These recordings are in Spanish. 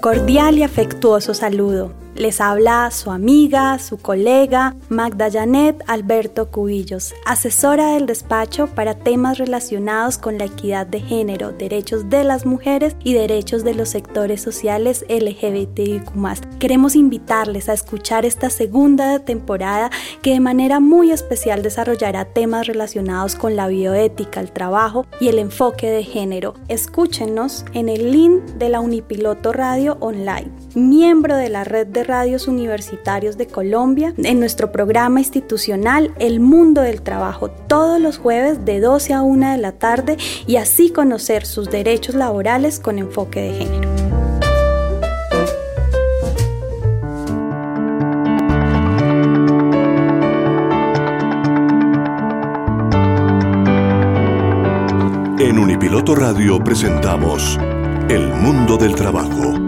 cordial y afectuoso saludo. Les habla su amiga, su colega, Magda Janet Alberto Cubillos, asesora del despacho para temas relacionados con la equidad de género, derechos de las mujeres y derechos de los sectores sociales LGBTIQ. Queremos invitarles a escuchar esta segunda temporada que de manera muy especial desarrollará temas relacionados con la bioética, el trabajo y el enfoque de género. Escúchenos en el link de la Unipiloto Radio Online, miembro de la red de radios universitarios de Colombia en nuestro programa institucional El Mundo del Trabajo todos los jueves de 12 a 1 de la tarde y así conocer sus derechos laborales con enfoque de género. En Unipiloto Radio presentamos El Mundo del Trabajo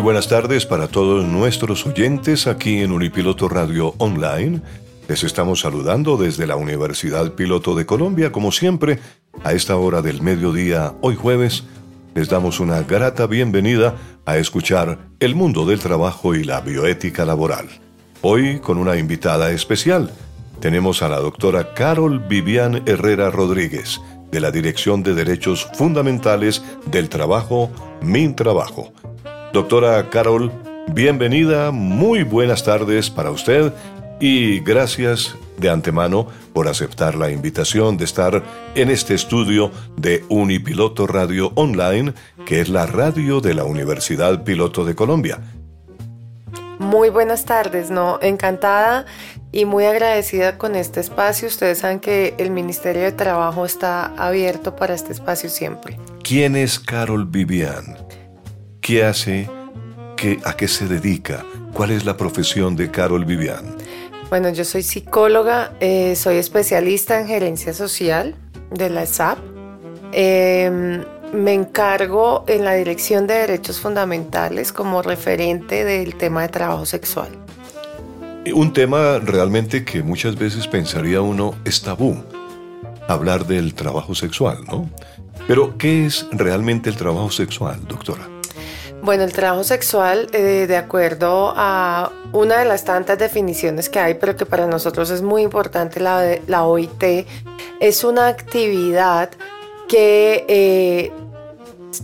Muy buenas tardes para todos nuestros oyentes aquí en Unipiloto Radio Online. Les estamos saludando desde la Universidad Piloto de Colombia, como siempre, a esta hora del mediodía, hoy jueves. Les damos una grata bienvenida a escuchar El mundo del trabajo y la bioética laboral. Hoy con una invitada especial. Tenemos a la doctora Carol Vivian Herrera Rodríguez, de la Dirección de Derechos Fundamentales del Trabajo, Min Trabajo. Doctora Carol, bienvenida, muy buenas tardes para usted y gracias de antemano por aceptar la invitación de estar en este estudio de Unipiloto Radio Online, que es la radio de la Universidad Piloto de Colombia. Muy buenas tardes, ¿no? Encantada y muy agradecida con este espacio. Ustedes saben que el Ministerio de Trabajo está abierto para este espacio siempre. ¿Quién es Carol Vivian? ¿Qué hace? ¿Qué, ¿A qué se dedica? ¿Cuál es la profesión de Carol Vivian? Bueno, yo soy psicóloga, eh, soy especialista en gerencia social de la SAP. Em, me encargo en la Dirección de Derechos Fundamentales como referente del tema de trabajo sexual. Un tema realmente que muchas veces pensaría uno es tabú, hablar del trabajo sexual, ¿no? Pero, ¿qué es realmente el trabajo sexual, doctora? Bueno, el trabajo sexual, eh, de acuerdo a una de las tantas definiciones que hay, pero que para nosotros es muy importante, la, OIT, es una actividad que eh,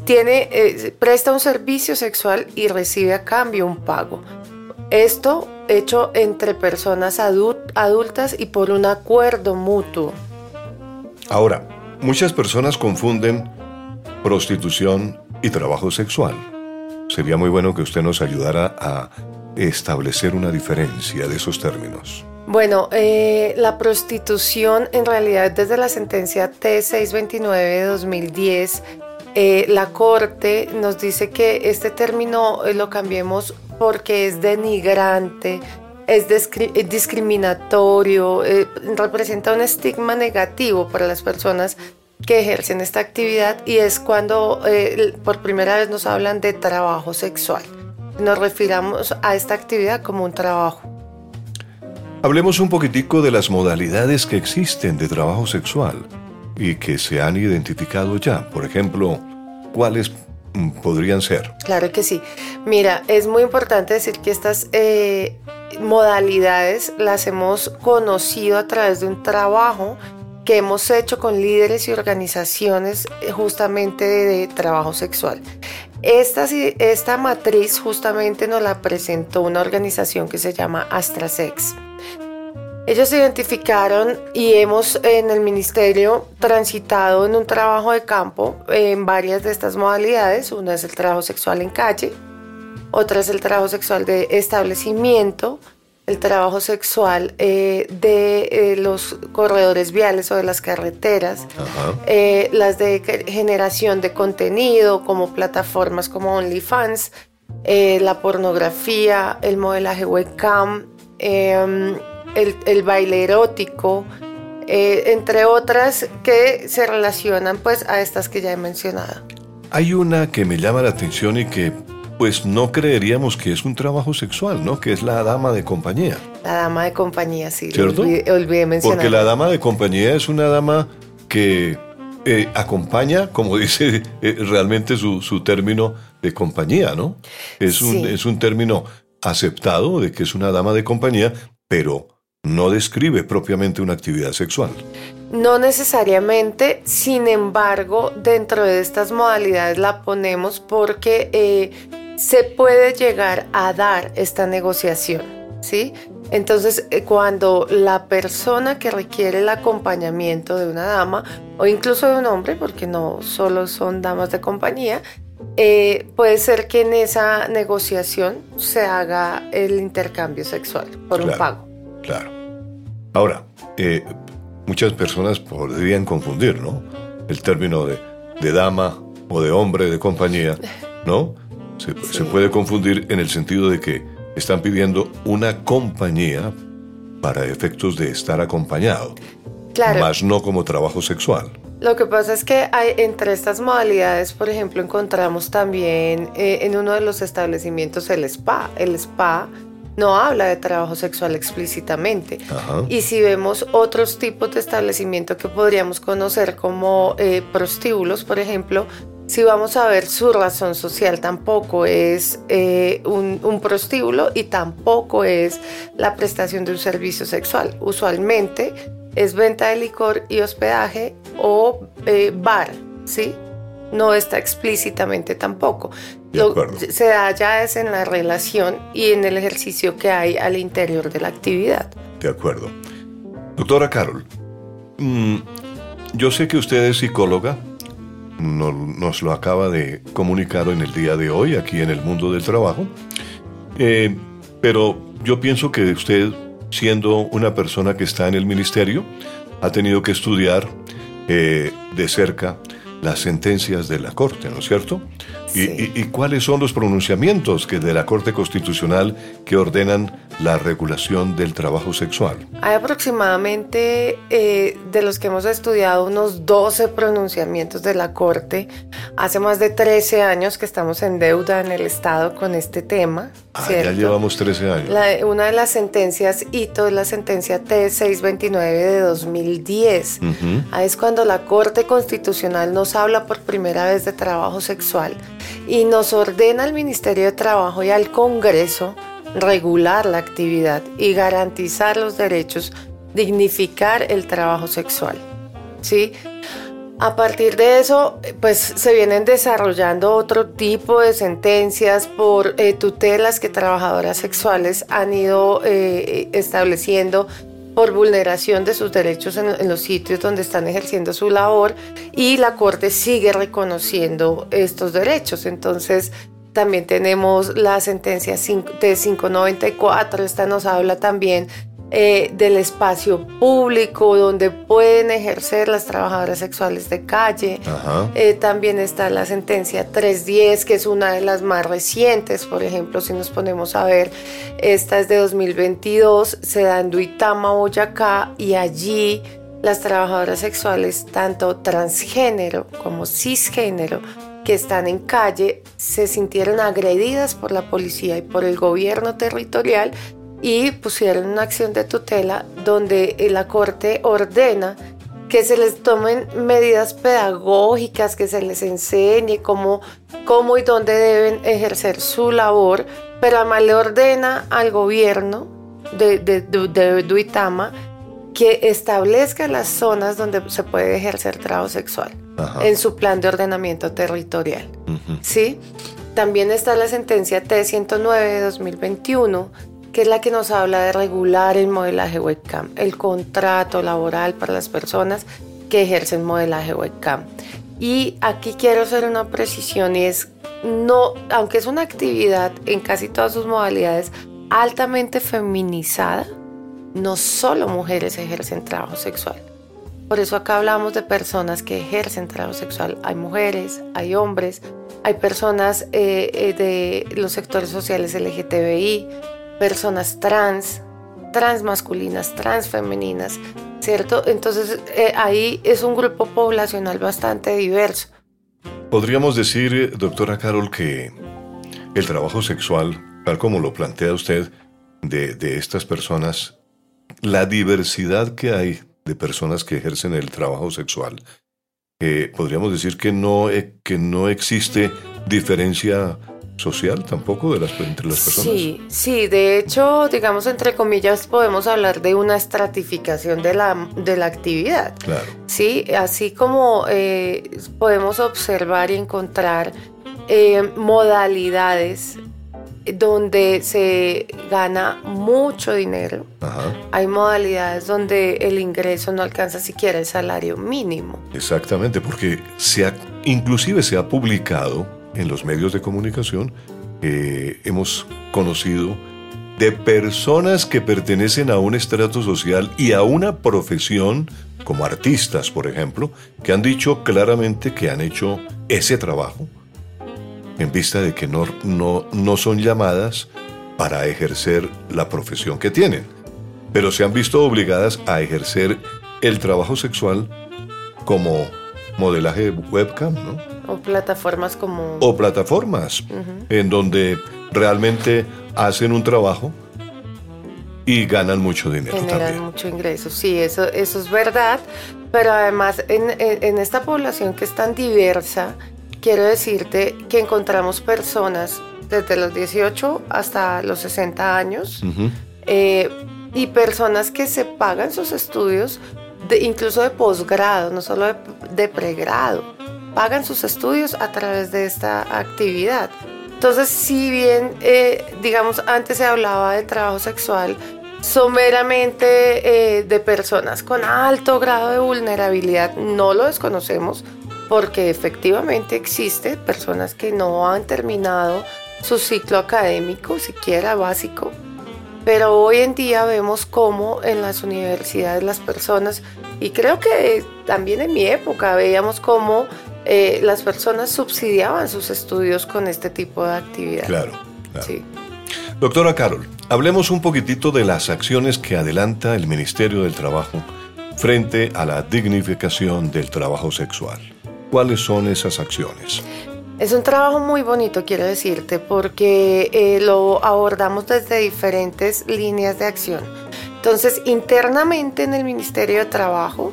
eh, presta un servicio sexual y recibe a cambio un pago. Esto hecho entre personas adultas y por un acuerdo mutuo. Ahora, muchas personas confunden prostitución y trabajo sexual. Sería muy bueno que usted nos ayudara a establecer una diferencia de esos términos. Bueno, eh, la prostitución en realidad desde la sentencia T629 de 2010, eh, la Corte nos dice que este término eh, lo cambiemos porque es denigrante, es discriminatorio, representa un estigma negativo para las personas que ejercen esta actividad y es cuando eh, por primera vez nos hablan de trabajo sexual. Nos refiramos a esta actividad como un trabajo. Hablemos un poquitico de las modalidades que existen de trabajo sexual y que se han identificado ya. Por ejemplo, ¿cuáles mm, podrían ser? Claro que sí. Mira, es muy importante decir que estas eh, modalidades las hemos conocido a través de un trabajo que hemos hecho con líderes y organizaciones eh, justamente de, trabajo sexual. Esta, esta matriz justamente nos la presentó una organización que se llama AstraSex. Ellos identificaron y hemos en el ministerio transitado en un trabajo de campo en varias de estas modalidades. Una es el trabajo sexual en calle, otra es el trabajo sexual de establecimiento, el trabajo sexual eh, de eh, los corredores viales o de las carreteras, eh, las de generación de contenido como plataformas como OnlyFans, la pornografía, el modelaje webcam, em, el, baile erótico, entre otras que se relacionan pues a estas que ya he mencionado. Hay una que me llama la atención y que pues no creeríamos que es un trabajo sexual, ¿no? Que es la dama de compañía. La dama de compañía, sí. ¿Cierto? Olvidé, mencionar. Porque la dama de compañía es una dama que eh, acompaña, como dice eh, realmente su, término de compañía, ¿no? Es, un, es un término aceptado de que es una dama de compañía, pero no describe propiamente una actividad sexual. No necesariamente, sin embargo, dentro de estas modalidades la ponemos porque eh, se puede llegar a dar esta negociación, ¿sí? Entonces, eh, cuando la persona que requiere el acompañamiento de una dama o incluso de un hombre, porque no solo son damas de compañía, eh, puede ser que en esa negociación se haga el intercambio sexual por un pago. Claro. Ahora, eh, muchas personas podrían confundir, ¿no? El término de, de dama o de hombre de compañía, ¿no? Se, puede confundir en el sentido de que están pidiendo una compañía para efectos de estar acompañado, claro. más no como trabajo sexual. Lo que pasa es que hay, entre estas modalidades, por ejemplo, encontramos también eh, en uno de los establecimientos el spa. El spa no habla de trabajo sexual explícitamente. Y si vemos otros tipos de establecimiento que podríamos conocer como eh, prostíbulos, por ejemplo, si vamos a ver su razón social, tampoco es eh, un, prostíbulo y tampoco es la prestación de un servicio sexual. Usualmente es venta de licor y hospedaje o eh, bar, ¿sí? No está explícitamente tampoco. Lo, se da ya es en la relación y en el ejercicio que hay al interior de la actividad. De acuerdo. Doctora Carol, mm, yo sé que usted es psicóloga nos, lo acaba de comunicar en el día de hoy aquí en el mundo del trabajo. Eh, pero yo pienso que usted, siendo una persona que está en el ministerio, ha tenido que estudiar eh, de cerca las sentencias de la Corte, ¿no es cierto? ¿Y, cuáles son los pronunciamientos que de la Corte Constitucional que ordenan la regulación del trabajo sexual? Hay aproximadamente eh, de los que hemos estudiado unos 12 pronunciamientos de la Corte. Hace más de 13 años que estamos en deuda en el Estado con este tema. Ah, ya llevamos 13 años. una de las sentencias hito es la sentencia T629 de 2010. Ahí es cuando la Corte Constitucional nos habla por primera vez de trabajo sexual y nos ordena al Ministerio de Trabajo y al Congreso regular la actividad y garantizar los derechos, dignificar el trabajo sexual. ¿Sí? A partir de eso, pues se vienen desarrollando otro tipo de sentencias por eh, tutelas que trabajadoras sexuales han ido eh, estableciendo por vulneración de sus derechos en, los sitios donde están ejerciendo su labor y la Corte sigue reconociendo estos derechos. Entonces, también tenemos la sentencia de 594, esta nos habla también eh, del espacio público donde pueden ejercer las trabajadoras sexuales de calle. Eh, también está la sentencia 310, que es una de las más recientes, por ejemplo, si nos ponemos a ver, esta es de 2022, se da en Duitama, Boyacá, y allí las trabajadoras sexuales, tanto transgénero como cisgénero, que están en calle, se sintieron agredidas por la policía y por el gobierno territorial y pusieron una acción de tutela donde la Corte ordena que se les tomen medidas pedagógicas, que se les enseñe cómo, cómo y dónde deben ejercer su labor, pero además le ordena al gobierno de, de, Duitama que establezca las zonas donde se puede ejercer trabajo sexual en su plan de ordenamiento territorial. ¿Sí? También está la sentencia T109 de 2021 que es la que nos habla de regular el modelaje webcam, el contrato laboral para las personas que ejercen modelaje webcam. Y aquí quiero hacer una precisión y es, no, aunque es una actividad en casi todas sus modalidades altamente feminizada, no solo mujeres ejercen trabajo sexual. Por eso acá hablamos de personas que ejercen trabajo sexual. Hay mujeres, hay hombres, hay personas eh, eh, de los sectores sociales LGTBI, personas trans, trans masculinas, trans femeninas, ¿cierto? Entonces eh, ahí es un grupo poblacional bastante diverso. Podríamos decir, doctora Carol, que el trabajo sexual, tal como lo plantea usted, de, estas personas, la diversidad que hay de personas que ejercen el trabajo sexual, podríamos decir que no, e, que no existe diferencia social tampoco de las, entre las personas. Sí, sí, de hecho, digamos, entre comillas, podemos hablar de una estratificación de la, de la actividad. Claro. Sí, así como eh, podemos observar y encontrar eh, modalidades donde se gana mucho dinero. Hay modalidades donde el ingreso no alcanza siquiera el salario mínimo. Exactamente, porque se inclusive se ha publicado en los medios de comunicación, eh, hemos conocido de personas que pertenecen a un estrato social y a una profesión, como artistas, por ejemplo, que han dicho claramente que han hecho ese trabajo en vista de que no, no, no son llamadas para ejercer la profesión que tienen, pero se han visto obligadas a ejercer el trabajo sexual como modelaje webcam, ¿no? O plataformas como... O plataformas, en donde realmente hacen un trabajo y ganan mucho dinero. Generan mucho ingreso, sí, eso, eso es verdad, pero además en, en esta población que es tan diversa, quiero decirte que encontramos personas desde los 18 hasta los 60 años eh, y personas que se pagan sus estudios de, incluso de posgrado, no solo de, pregrado, pagan sus estudios a través de esta actividad. Entonces, si bien, eh, digamos, antes se hablaba de trabajo sexual, someramente eh, de personas con alto grado de vulnerabilidad, no lo desconocemos, porque efectivamente existe personas que no han terminado su ciclo académico, siquiera básico, pero hoy en día vemos cómo en las universidades las personas, y creo que también en mi época veíamos cómo eh, las personas subsidiaban sus estudios con este tipo de actividad. Claro, claro. Sí. Doctora Carol, hablemos un poquitito de las acciones que adelanta el Ministerio del Trabajo frente a la dignificación del trabajo sexual. ¿Cuáles son esas acciones? Es un trabajo muy bonito, quiero decirte, porque eh, lo abordamos desde diferentes líneas de acción. Entonces, internamente en el Ministerio de Trabajo,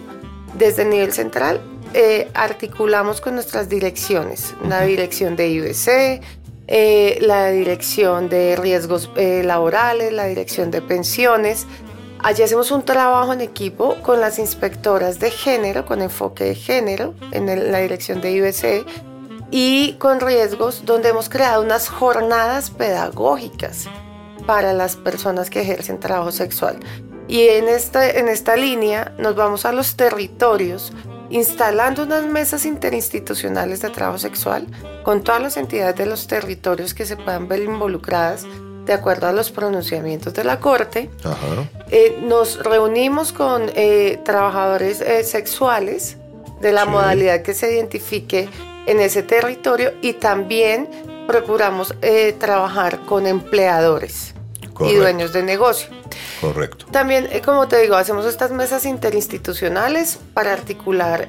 desde el nivel central, eh, articulamos con nuestras direcciones, la dirección de IBC, eh, la dirección de riesgos laborales, la dirección de pensiones, Allí hacemos un trabajo en equipo con las inspectoras de género, con enfoque de género, en la dirección de IBC, y con riesgos, donde hemos creado unas jornadas pedagógicas para las personas que ejercen trabajo sexual. Y en esta, en esta línea nos vamos a los territorios instalando unas mesas interinstitucionales de trabajo sexual con todas las entidades de los territorios que se puedan ver involucradas de acuerdo a los pronunciamientos de la Corte. Eh, nos reunimos con eh, trabajadores eh, sexuales de la modalidad que se identifique en ese territorio y también procuramos trabajar con empleadores y dueños de negocio. Correcto. También, como te digo, hacemos estas mesas interinstitucionales para articular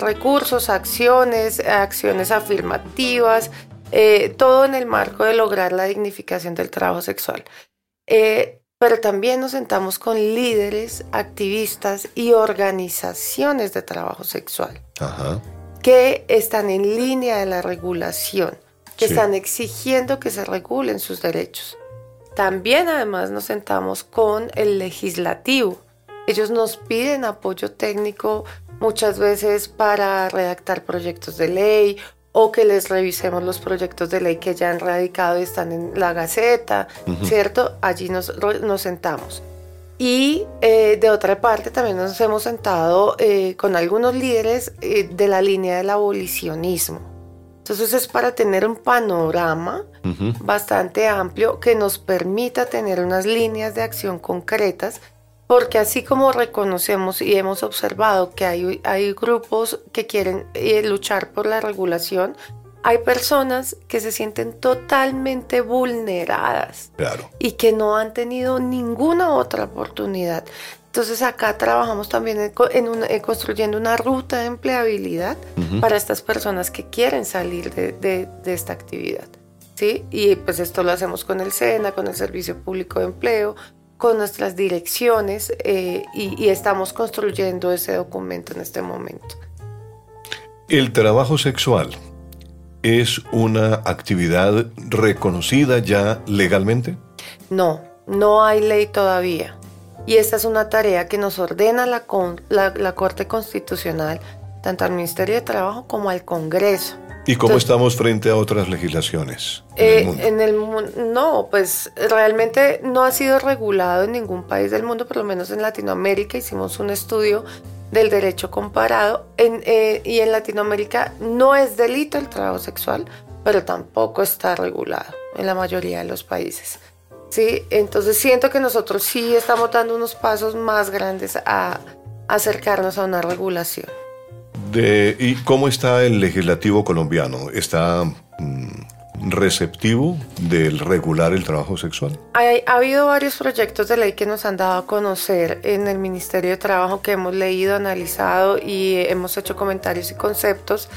recursos, acciones, acciones afirmativas, eh, todo en el marco de lograr la dignificación del trabajo sexual. Eh, pero también nos sentamos con líderes, activistas y organizaciones de trabajo sexual que están en línea de la regulación, que están exigiendo que se regulen sus derechos. También además nos sentamos con el legislativo. Ellos nos piden apoyo técnico muchas veces para redactar proyectos de ley o que les revisemos los proyectos de ley que ya han radicado y están en la Gaceta, ¿cierto? Allí nos, nos sentamos. Y eh, de otra parte también nos hemos sentado eh, con algunos líderes eh, de la línea del abolicionismo. Entonces es para tener un panorama bastante amplio que nos permita tener unas líneas de acción concretas, porque así como reconocemos y hemos observado que hay, hay grupos que quieren luchar por la regulación, hay personas que se sienten totalmente vulneradas y que no han tenido ninguna otra oportunidad. Entonces acá trabajamos también en, construyendo una ruta de empleabilidad para estas personas que quieren salir de, esta actividad. ¿Sí? Y pues esto lo hacemos con el SENA, con el Servicio Público de Empleo, con nuestras direcciones eh, y estamos construyendo ese documento en este momento. El trabajo sexual es una actividad reconocida ya legalmente? No, no hay ley todavía. Y esta es una tarea que nos ordena la, la, Corte Constitucional, tanto al Ministerio de Trabajo como al Congreso. ¿Y cómo estamos frente a otras legislaciones? En, el mundo? no, pues realmente no ha sido regulado en ningún país del mundo, por lo menos en Latinoamérica. Hicimos un estudio del derecho comparado. En, eh, y en Latinoamérica no es delito el trabajo sexual, pero tampoco está regulado en la mayoría de los países. ¿sí? Entonces siento que nosotros sí estamos dando unos pasos más grandes a, acercarnos a una regulación. De, ¿Y cómo está el legislativo colombiano? ¿Está mm, receptivo del regular el trabajo sexual? ha habido varios proyectos de ley que nos han dado a conocer en el Ministerio de Trabajo que hemos leído, analizado y hemos hecho comentarios y conceptos,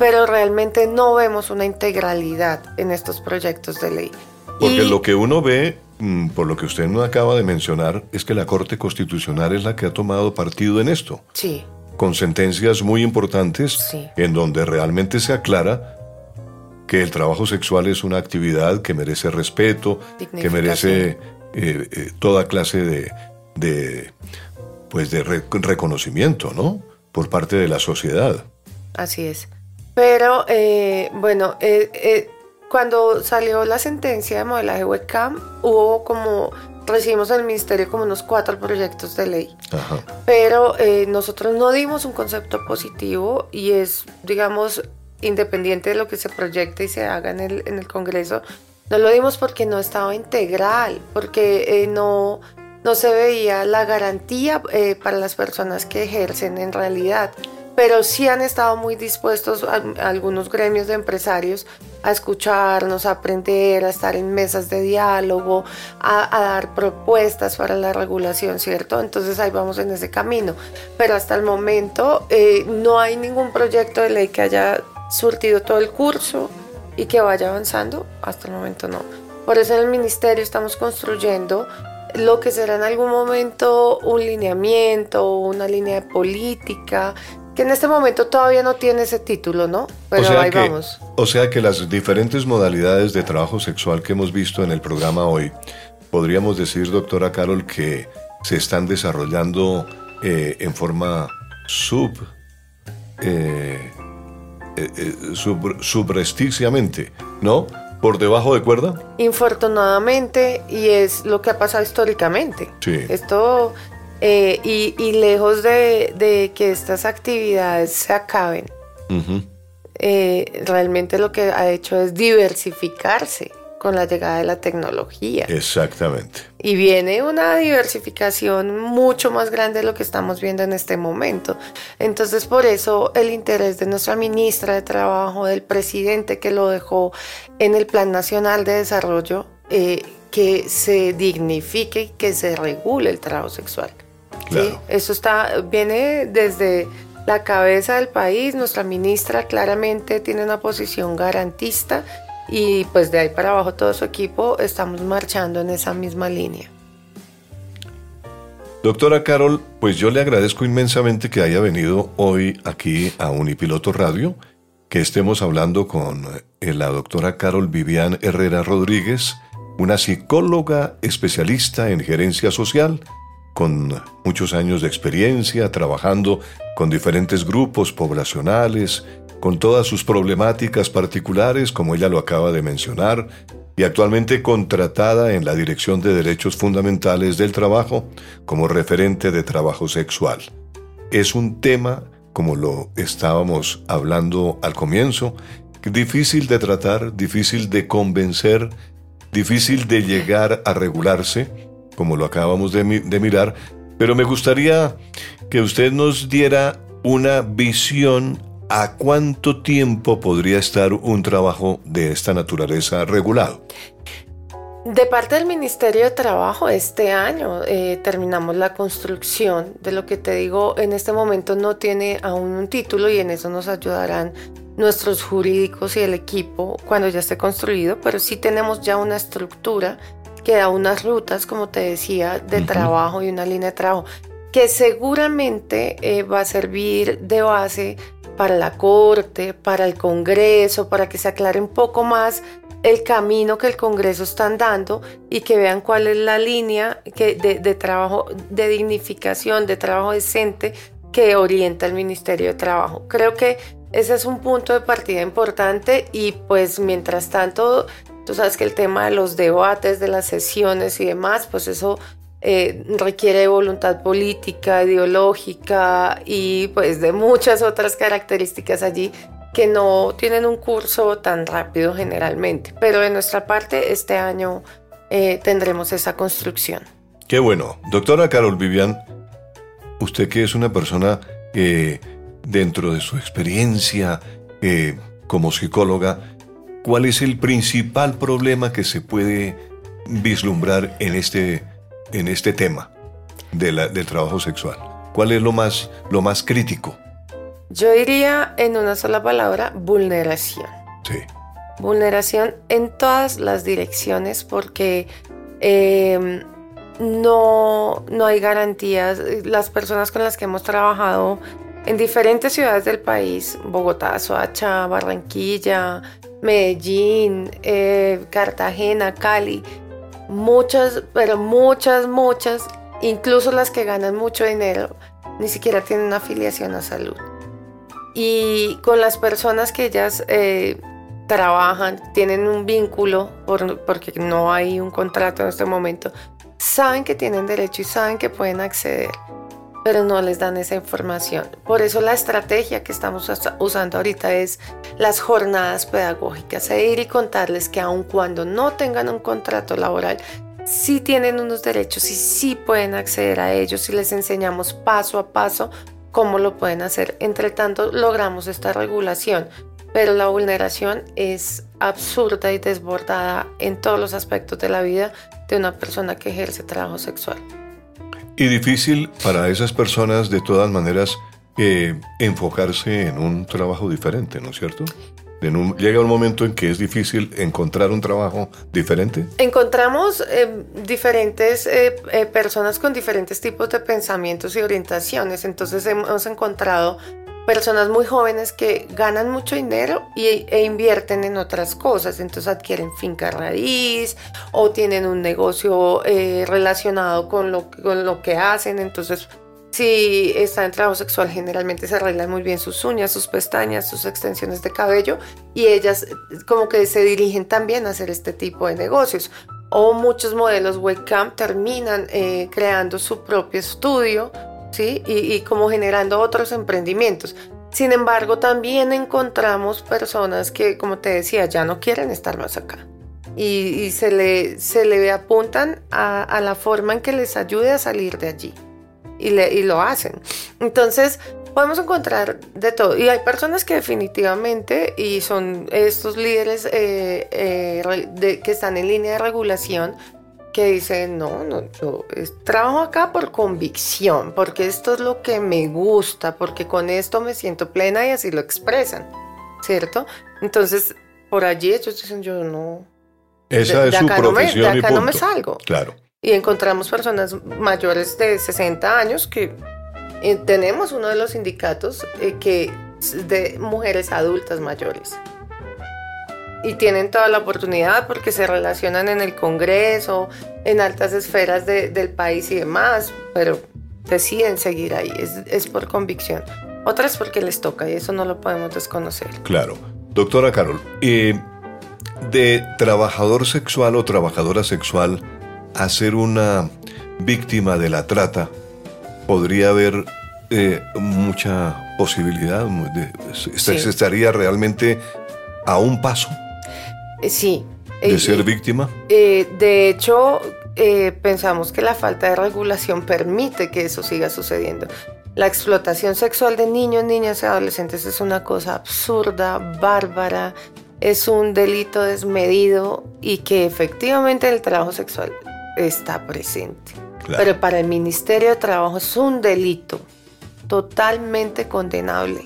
pero realmente no vemos una integralidad en estos proyectos de ley. Porque lo que uno ve, mm, por lo que usted no acaba de mencionar, es que la Corte Constitucional es la que ha tomado partido en esto. Sí. Con sentencias muy importantes en donde realmente se aclara que el trabajo sexual es una actividad que merece respeto, que merece eh, eh, toda clase de, pues de reconocimiento, ¿no? Por parte de la sociedad. Así es. Pero, eh, bueno, cuando salió la sentencia de modelaje webcam, hubo como recibimos en el ministerio como unos cuatro proyectos de ley. Pero nosotros no dimos un concepto positivo y es, digamos, independiente de lo que se proyecte y se haga en el, en el Congreso, no lo dimos porque no estaba integral, porque eh, no, no se veía la garantía eh, para las personas que ejercen en realidad. Pero sí han estado muy dispuestos algunos gremios de empresarios a escucharnos, a aprender, a estar en mesas de diálogo, a, dar propuestas para la regulación, ¿cierto? Entonces ahí vamos en ese camino. Pero hasta el momento eh, no hay ningún proyecto de ley que haya surtido todo el curso y que vaya avanzando, hasta el momento no. Por eso en el ministerio estamos construyendo lo que será en algún momento un lineamiento, una línea de política, que en este momento todavía no tiene ese título, ¿no? Pero ahí vamos. O sea que las diferentes modalidades de trabajo sexual que hemos visto en el programa hoy, podríamos decir, doctora Carol, que se están desarrollando eh, en forma sub... Eh, eh, eh, subresticiamente, ¿no? Por debajo de cuerda. Infortunadamente, y es lo que ha pasado históricamente. Sí. Esto, eh, y, lejos de, que estas actividades se acaben, realmente lo que ha hecho es diversificarse con la llegada de la tecnología. Exactamente. Y viene una diversificación mucho más grande de lo que estamos viendo en este momento. Entonces, por eso el interés de nuestra ministra de Trabajo, del presidente que lo dejó en el Plan Nacional de Desarrollo, eh, que se dignifique y que se regule el trabajo sexual. Claro. Eso está, viene desde la cabeza del país. Nuestra ministra claramente tiene una posición garantista y pues de ahí para abajo todo su equipo estamos marchando en esa misma línea. Doctora Carol, pues yo le agradezco inmensamente que haya venido hoy aquí a Unipiloto Radio, que estemos hablando con eh, la doctora Carol Vivian Herrera Rodríguez, una psicóloga especialista en gerencia social, con muchos años de experiencia trabajando con diferentes grupos poblacionales, con todas sus problemáticas particulares, como ella lo acaba de mencionar, y actualmente contratada en la Dirección de Derechos Fundamentales del Trabajo como referente de trabajo sexual. Es un tema, como lo estábamos hablando al comienzo, difícil de tratar, difícil de convencer, difícil de llegar a regularse, como lo acabamos de, mirar, pero me gustaría que usted nos diera una visión a cuánto tiempo podría estar un trabajo de esta naturaleza regulado. De parte del Ministerio de Trabajo, este año eh, terminamos la construcción de lo que te digo, en este momento no tiene aún un título y en eso nos ayudarán nuestros jurídicos y el equipo cuando ya esté construido, pero sí tenemos ya una estructura que da unas rutas, como te decía, de trabajo y una línea de trabajo que seguramente eh, va a servir de base para la Corte, para el Congreso, para que se aclare un poco más el camino que el Congreso están dando y que vean cuál es la línea que de, trabajo, de dignificación, de trabajo decente que orienta el Ministerio de Trabajo. Creo que ese es un punto de partida importante y pues mientras tanto, tú sabes que el tema de los debates, de las sesiones y demás, pues eso eh, requiere voluntad política, ideológica y pues de muchas otras características allí que no tienen un curso tan rápido generalmente. Pero de nuestra parte, este año eh, tendremos esa construcción. Qué bueno. Doctora Carol Vivian, usted que es una persona que dentro de su experiencia eh, como psicóloga, ¿cuál es el principal problema que se puede vislumbrar en este en este tema de del trabajo sexual? ¿Cuál es lo más, lo más crítico? Yo diría en una sola palabra, vulneración. Sí. Vulneración en todas las direcciones porque em, no, no hay garantías. Las personas con las que hemos trabajado en diferentes ciudades del país, Bogotá, Soacha, Barranquilla, Medellín, eh, Cartagena, Cali, Muchas, pero muchas, muchas, incluso las que ganan mucho dinero, ni siquiera tienen una afiliación a salud. Y con las personas que ellas eh, trabajan, tienen un vínculo, porque no hay un contrato en este momento, saben que tienen derecho y saben que pueden acceder pero no les dan esa información. Por eso la estrategia que estamos usando ahorita es las jornadas pedagógicas, e ir y contarles que aun cuando no tengan un contrato laboral, sí tienen unos derechos y sí pueden acceder a ellos y les enseñamos paso a paso cómo lo pueden hacer. Entre tanto, logramos esta regulación, pero la vulneración es absurda y desbordada en todos los aspectos de la vida de una persona que ejerce trabajo sexual. Y difícil para esas personas, de todas maneras, eh, enfocarse en un trabajo diferente, ¿no es cierto? llega un momento en que es difícil encontrar un trabajo diferente. Encontramos eh, diferentes eh, personas con diferentes tipos de pensamientos y orientaciones. Entonces hemos encontrado personas muy jóvenes que ganan mucho dinero y, e invierten en otras cosas, entonces adquieren finca raíz o tienen un negocio eh, relacionado con lo, con lo que hacen, entonces si está en trabajo sexual generalmente se arreglan muy bien sus uñas, sus pestañas, sus extensiones de cabello y ellas como que se dirigen también a hacer este tipo de negocios. O muchos modelos webcam terminan eh, creando su propio estudio ¿sí? Y, como generando otros emprendimientos. Sin embargo, también encontramos personas que, como te decía, ya no quieren estar más acá. Y, se, le, se le apuntan a, la forma en que les ayude a salir de allí. Y, lo hacen. Entonces, podemos encontrar de todo. Y hay personas que definitivamente, y son estos líderes eh, eh, que están en línea de regulación, que dicen, no, no, yo trabajo acá por convicción, porque esto es lo que me gusta, porque con esto me siento plena y así lo expresan, ¿cierto? Entonces, por allí ellos dicen, yo no... Esa es su profesión no me, de acá no me salgo. Claro. Y encontramos personas mayores de 60 años que eh, tenemos uno de los sindicatos eh, que de mujeres adultas mayores y tienen toda la oportunidad porque se relacionan en el Congreso, en altas esferas del país y demás, pero deciden seguir ahí, es, por convicción. Otras porque les toca y eso no lo podemos desconocer. Claro. Doctora Carol, eh, de trabajador sexual o trabajadora sexual a ser una víctima de la trata, podría haber eh, mucha posibilidad. ¿Se estaría realmente a un paso? Eh, sí. ¿De ser víctima? de hecho, pensamos que la falta de regulación permite que eso siga sucediendo. La explotación sexual de niños, niñas y adolescentes es una cosa absurda, bárbara, es un delito desmedido y que efectivamente el trabajo sexual está presente. Pero para el Ministerio de Trabajo es un delito totalmente condenable.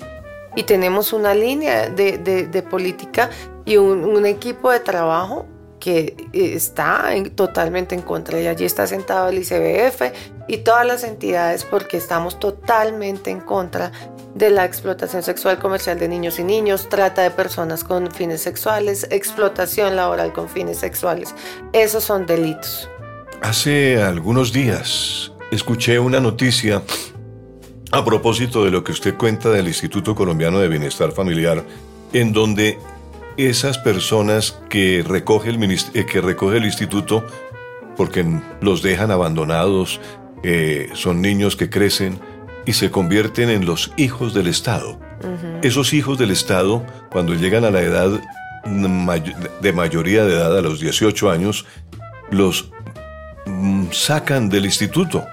Y tenemos una línea de, política y un equipo de trabajo que eh, está totalmente en contra y allí está sentado el ICBF y todas las entidades porque estamos totalmente en contra de la explotación sexual comercial de niños y niños, trata de personas con fines sexuales, explotación laboral con fines sexuales. Esos son delitos. Hace algunos días escuché una noticia a propósito de lo que usted cuenta del Instituto Colombiano de Bienestar Familiar, en donde esas personas que recoge el, eh, que recoge el instituto porque los dejan abandonados, son niños que crecen y se convierten en los hijos del Estado. Esos hijos del Estado, cuando llegan a la edad de mayoría de edad, a los 18 años, los mm, sacan del instituto,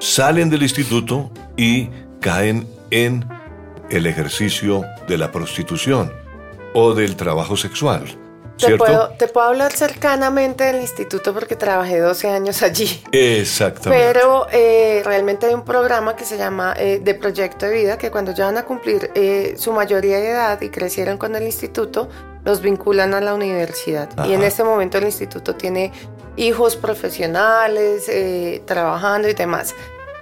salen del instituto y caen en el ejercicio de la prostitución o del trabajo sexual. Te puedo, te puedo, hablar cercanamente del instituto porque trabajé 12 años allí. Exactamente. Pero eh, realmente hay un programa que se llama eh, de Proyecto de Vida que cuando ya van a cumplir eh, su mayoría de edad y crecieron con el instituto, los vinculan a la universidad. Y en este momento el instituto tiene hijos profesionales trabajando y demás.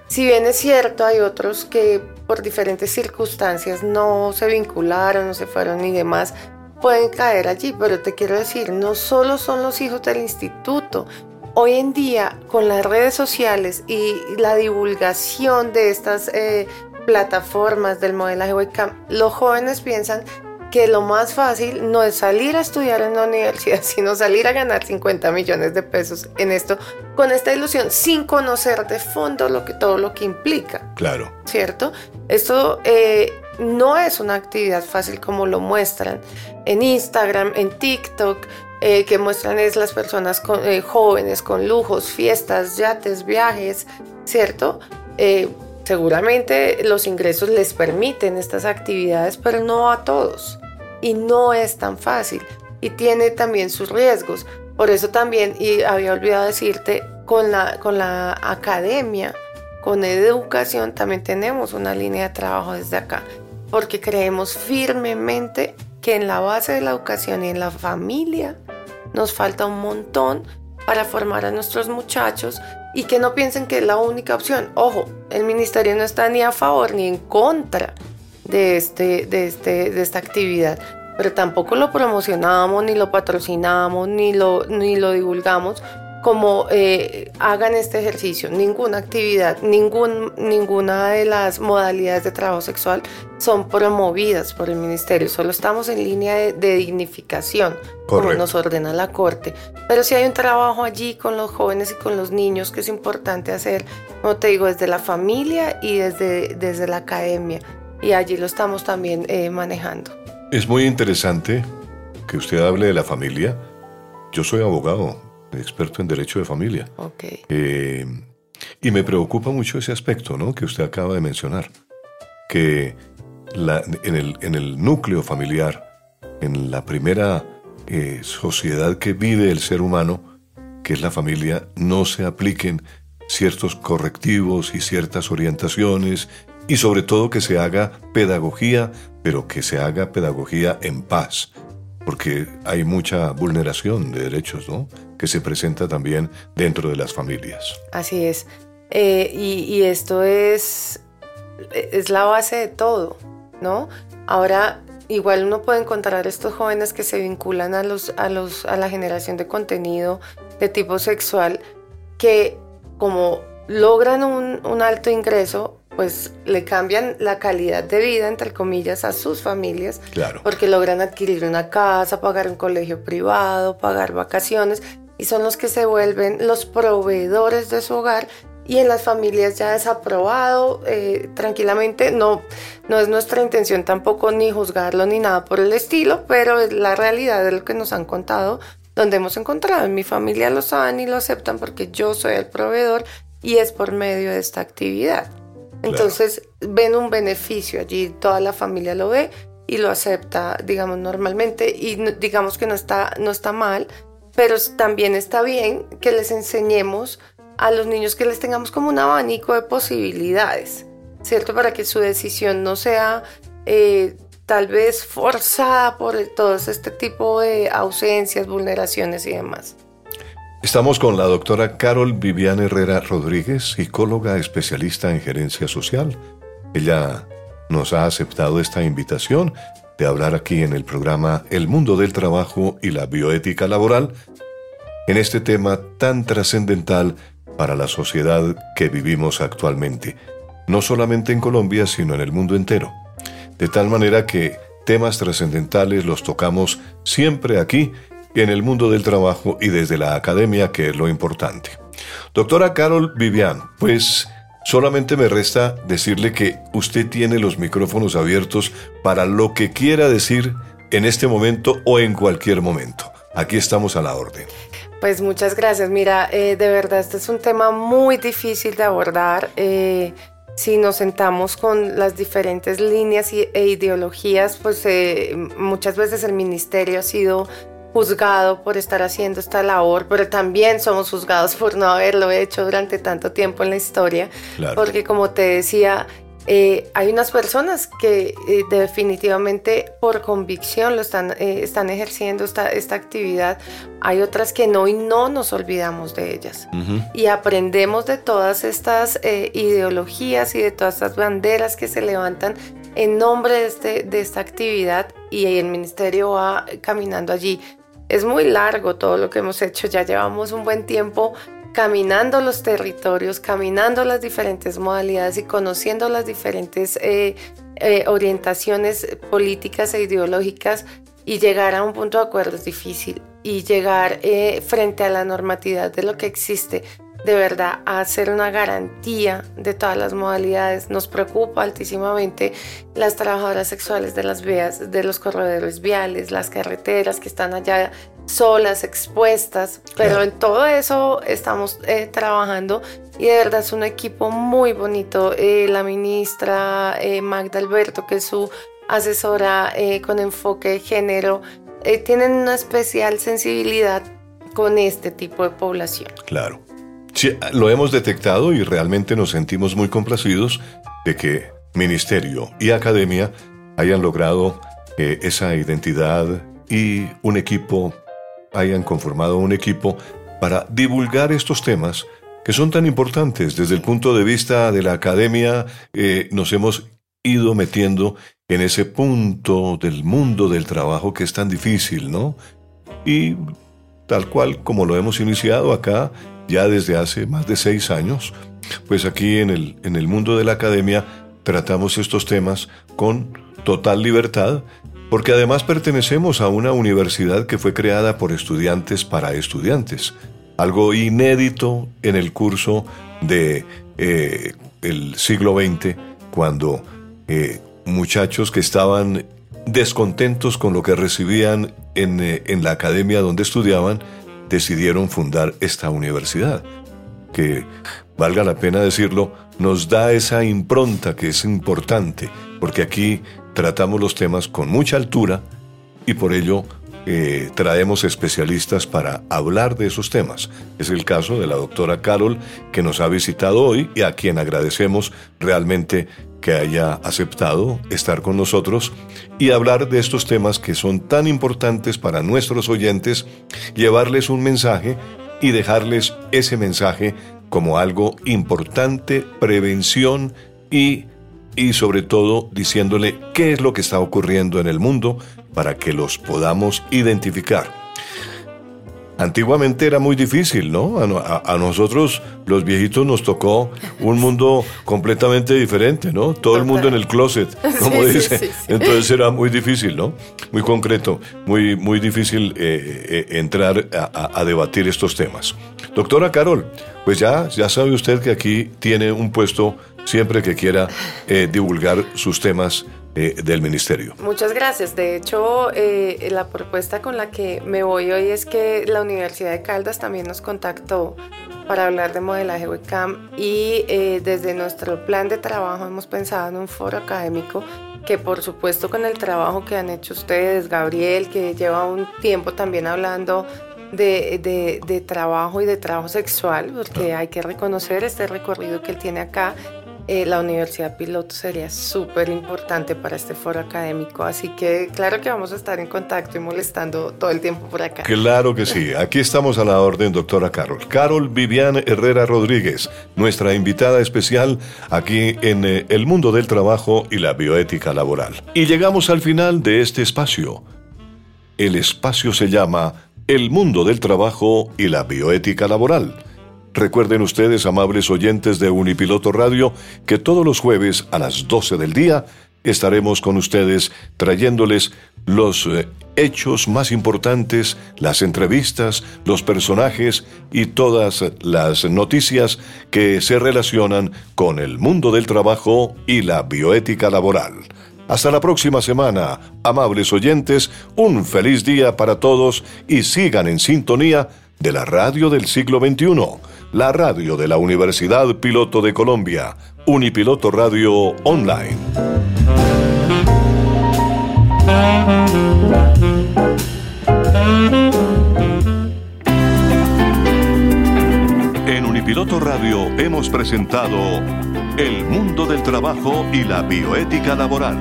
Si bien es cierto, hay otros que por diferentes circunstancias no se vincularon, no se fueron ni demás, pueden caer allí. Pero te quiero decir, no solo son los hijos del instituto. Hoy en día, con las redes sociales y la divulgación de estas eh, plataformas del modelaje webcam, los jóvenes piensan que lo más fácil no es salir a estudiar en la universidad, sino salir a ganar 50 millones de pesos en esto, con esta ilusión, sin conocer de fondo lo que, todo lo que implica. Claro. ¿Cierto? Esto eh, no es una actividad fácil como lo muestran en Instagram, en TikTok, eh, que muestran es las personas eh, jóvenes con lujos, fiestas, yates, viajes, ¿cierto? Seguramente los ingresos les permiten estas actividades, pero no a todos. Y no es tan fácil. Y tiene también sus riesgos. Por eso también, y había olvidado decirte, con la, con la academia, con educación, también tenemos una línea de trabajo desde acá. Porque creemos firmemente que en la base de la educación y en la familia nos falta un montón para formar a nuestros muchachos y que no piensen que es la única opción. Ojo, el ministerio no está ni a favor ni en contra de, este, de, este, de esta actividad, pero tampoco lo promocionamos, ni lo patrocinamos, ni lo, ni lo divulgamos como eh, hagan este ejercicio. Ninguna actividad, ningún, ninguna de las modalidades de trabajo sexual son promovidas por el ministerio. Solo estamos en línea de, dignificación, como nos ordena la Corte. Pero sí hay un trabajo allí con los jóvenes y con los niños que es importante hacer, como te digo, desde la familia y desde, desde la academia. Y allí lo estamos también eh, manejando. Es muy interesante que usted hable de la familia. Yo soy abogado, experto en derecho de familia. Okay. Eh, y me preocupa mucho ese aspecto ¿no? que usted acaba de mencionar, que la, en, el, en, el, núcleo familiar, en la primera eh, sociedad que vive el ser humano, que es la familia, no se apliquen ciertos correctivos y ciertas orientaciones y sobre todo que se haga pedagogía, pero que se haga pedagogía en paz, porque hay mucha vulneración de derechos, ¿no? Que se presenta también dentro de las familias. Así es. Eh, y, esto es, es la base de todo, ¿no? Ahora, igual uno puede encontrar estos jóvenes que se vinculan a, los, a, los, a la generación de contenido de tipo sexual que como logran un, un alto ingreso, pues le cambian la calidad de vida, entre comillas, a sus familias. Claro. Porque logran adquirir una casa, pagar un colegio privado, pagar vacaciones y son los que se vuelven los proveedores de su hogar y en las familias ya desaprobado eh, tranquilamente. No, no es nuestra intención tampoco ni juzgarlo ni nada por el estilo, pero es la realidad de lo que nos han contado, donde hemos encontrado. En mi familia lo saben y lo aceptan porque yo soy el proveedor y es por medio de esta actividad. Entonces ven un beneficio allí, toda la familia lo ve y lo acepta, digamos, normalmente y digamos que no está, no está mal, pero también está bien que les enseñemos a los niños que les tengamos como un abanico de posibilidades, ¿cierto? Para que su decisión no sea eh, tal vez forzada por todo este tipo de ausencias, vulneraciones y demás. Estamos con la doctora Carol Viviana Herrera Rodríguez, psicóloga especialista en gerencia social. Ella nos ha aceptado esta invitación de hablar aquí en el programa El mundo del trabajo y la bioética laboral en este tema tan trascendental para la sociedad que vivimos actualmente, no solamente en Colombia, sino en el mundo entero. De tal manera que temas trascendentales los tocamos siempre aquí, en el mundo del trabajo y desde la academia, que es lo importante. Doctora Carol Vivian, pues solamente me resta decirle que usted tiene los micrófonos abiertos para lo que quiera decir en este momento o en cualquier momento. Aquí estamos a la orden. Pues muchas gracias. Mira, eh, de verdad, este es un tema muy difícil de abordar. Eh, si nos sentamos con las diferentes líneas e ideologías, pues eh, muchas veces el ministerio ha sido juzgado por estar haciendo esta labor, pero también somos juzgados por no haberlo hecho durante tanto tiempo en la historia, porque como te decía, eh, hay unas personas que eh, definitivamente por convicción lo están, eh, están ejerciendo esta, esta actividad. Hay otras que no y no nos olvidamos de ellas. Y aprendemos de todas estas ideologías y de todas estas banderas que se levantan en nombre de, este, de esta actividad y el ministerio va caminando allí. Es muy largo todo lo que hemos hecho, ya llevamos un buen tiempo caminando los territorios, caminando las diferentes modalidades y conociendo las diferentes eh, eh, orientaciones políticas e ideológicas y llegar a un punto de acuerdo es difícil. Y llegar eh, frente a la normatividad de lo que existe de verdad a hacer una garantía de todas las modalidades. Nos preocupa altísimamente las trabajadoras sexuales de las vías, de los corredores viales, las carreteras que están allá solas, expuestas, pero en todo eso estamos eh, trabajando y de verdad es un equipo muy bonito. Eh, la ministra eh, Magda Alberto, que es su asesora con enfoque de género, tienen una especial sensibilidad con este tipo de población. Claro. Lo hemos detectado y realmente nos sentimos muy complacidos de que ministerio y academia hayan logrado esa identidad y un equipo hayan conformado un equipo para divulgar estos temas que son tan importantes desde el punto de vista de la academia. Eh, nos hemos ido metiendo en ese punto del mundo del trabajo que es tan difícil, ¿no? Y tal cual como lo hemos iniciado acá ya desde hace más de seis años, pues aquí en el, en el mundo de la academia tratamos estos temas con total libertad porque además pertenecemos a una universidad que fue creada por estudiantes para estudiantes, algo inédito en el curso de eh, el siglo XX, cuando eh, muchachos que estaban descontentos con lo que recibían en, eh, en la academia donde estudiaban, decidieron fundar esta universidad, que, valga la pena decirlo, nos da esa impronta que es importante, porque aquí tratamos los temas con mucha altura y por ello eh, traemos especialistas para hablar de esos temas. Es el caso de la doctora Carol que nos ha visitado hoy y a quien agradecemos realmente que haya aceptado estar con nosotros y hablar de estos temas que son tan importantes para nuestros oyentes, llevarles un mensaje y dejarles ese mensaje como algo importante, prevención y y sobre todo diciéndole qué es lo que está ocurriendo en el mundo para que los podamos identificar. Antiguamente era muy difícil, ¿no? A, nosotros, los viejitos, nos tocó un mundo completamente diferente, ¿no? Todo el mundo en el closet, como dice. Entonces era muy difícil, ¿no? Muy concreto, muy, muy difícil eh, eh, entrar a, debatir estos temas. Doctora Carol, pues ya, ya sabe usted que aquí tiene un puesto siempre que quiera eh, divulgar sus temas del ministerio. Muchas gracias. De hecho, eh, la propuesta con la que me voy hoy es que la Universidad de Caldas también nos contactó para hablar de modelaje webcam y eh, desde nuestro plan de trabajo hemos pensado en un foro académico que por supuesto con el trabajo que han hecho ustedes, Gabriel, que lleva un tiempo también hablando de, de, de, trabajo y de trabajo sexual, porque hay que reconocer este recorrido que él tiene acá eh, la Universidad Piloto sería súper importante para este foro académico. Así que claro que vamos a estar en contacto y molestando todo el tiempo por acá. Claro que sí. Aquí estamos a la orden, doctora Carol. Carol Vivian Herrera Rodríguez, nuestra invitada especial aquí en eh, El Mundo del Trabajo y la Bioética Laboral. Y llegamos al final de este espacio. El espacio se llama El Mundo del Trabajo y la Bioética Laboral Recuerden ustedes, amables oyentes de Unipiloto Radio, que todos los jueves a las 12 del día estaremos con ustedes trayéndoles los eh, hechos más importantes, las entrevistas, los personajes y todas las noticias que se relacionan con el mundo del trabajo y la bioética laboral. Hasta la próxima semana, amables oyentes, un feliz día para todos y sigan en sintonía de la radio del siglo XXI la radio de la Universidad Piloto de Colombia, Unipiloto Radio Online. En Unipiloto Radio hemos presentado El mundo del trabajo y la bioética laboral.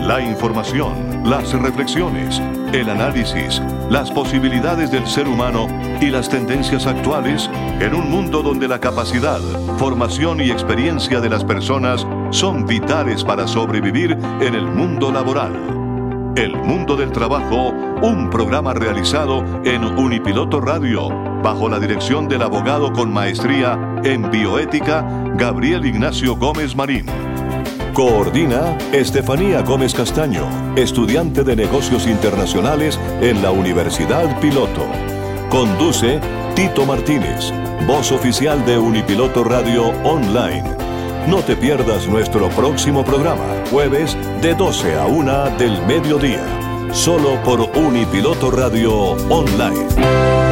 La información, las reflexiones, el análisis, las posibilidades del ser humano y las tendencias actuales en un mundo donde la capacidad, formación y experiencia de las personas son vitales para sobrevivir en el mundo laboral. El Mundo del Trabajo, un programa realizado en Unipiloto Radio, bajo la dirección del abogado con maestría en bioética, Gabriel Ignacio Gómez Marín. Coordina Estefanía Gómez Castaño, estudiante de negocios internacionales en la Universidad Piloto. Conduce Tito Martínez, voz oficial de Unipiloto Radio Online. No te pierdas nuestro próximo programa, jueves de 12 a 1 del mediodía, solo por Unipiloto Radio Online.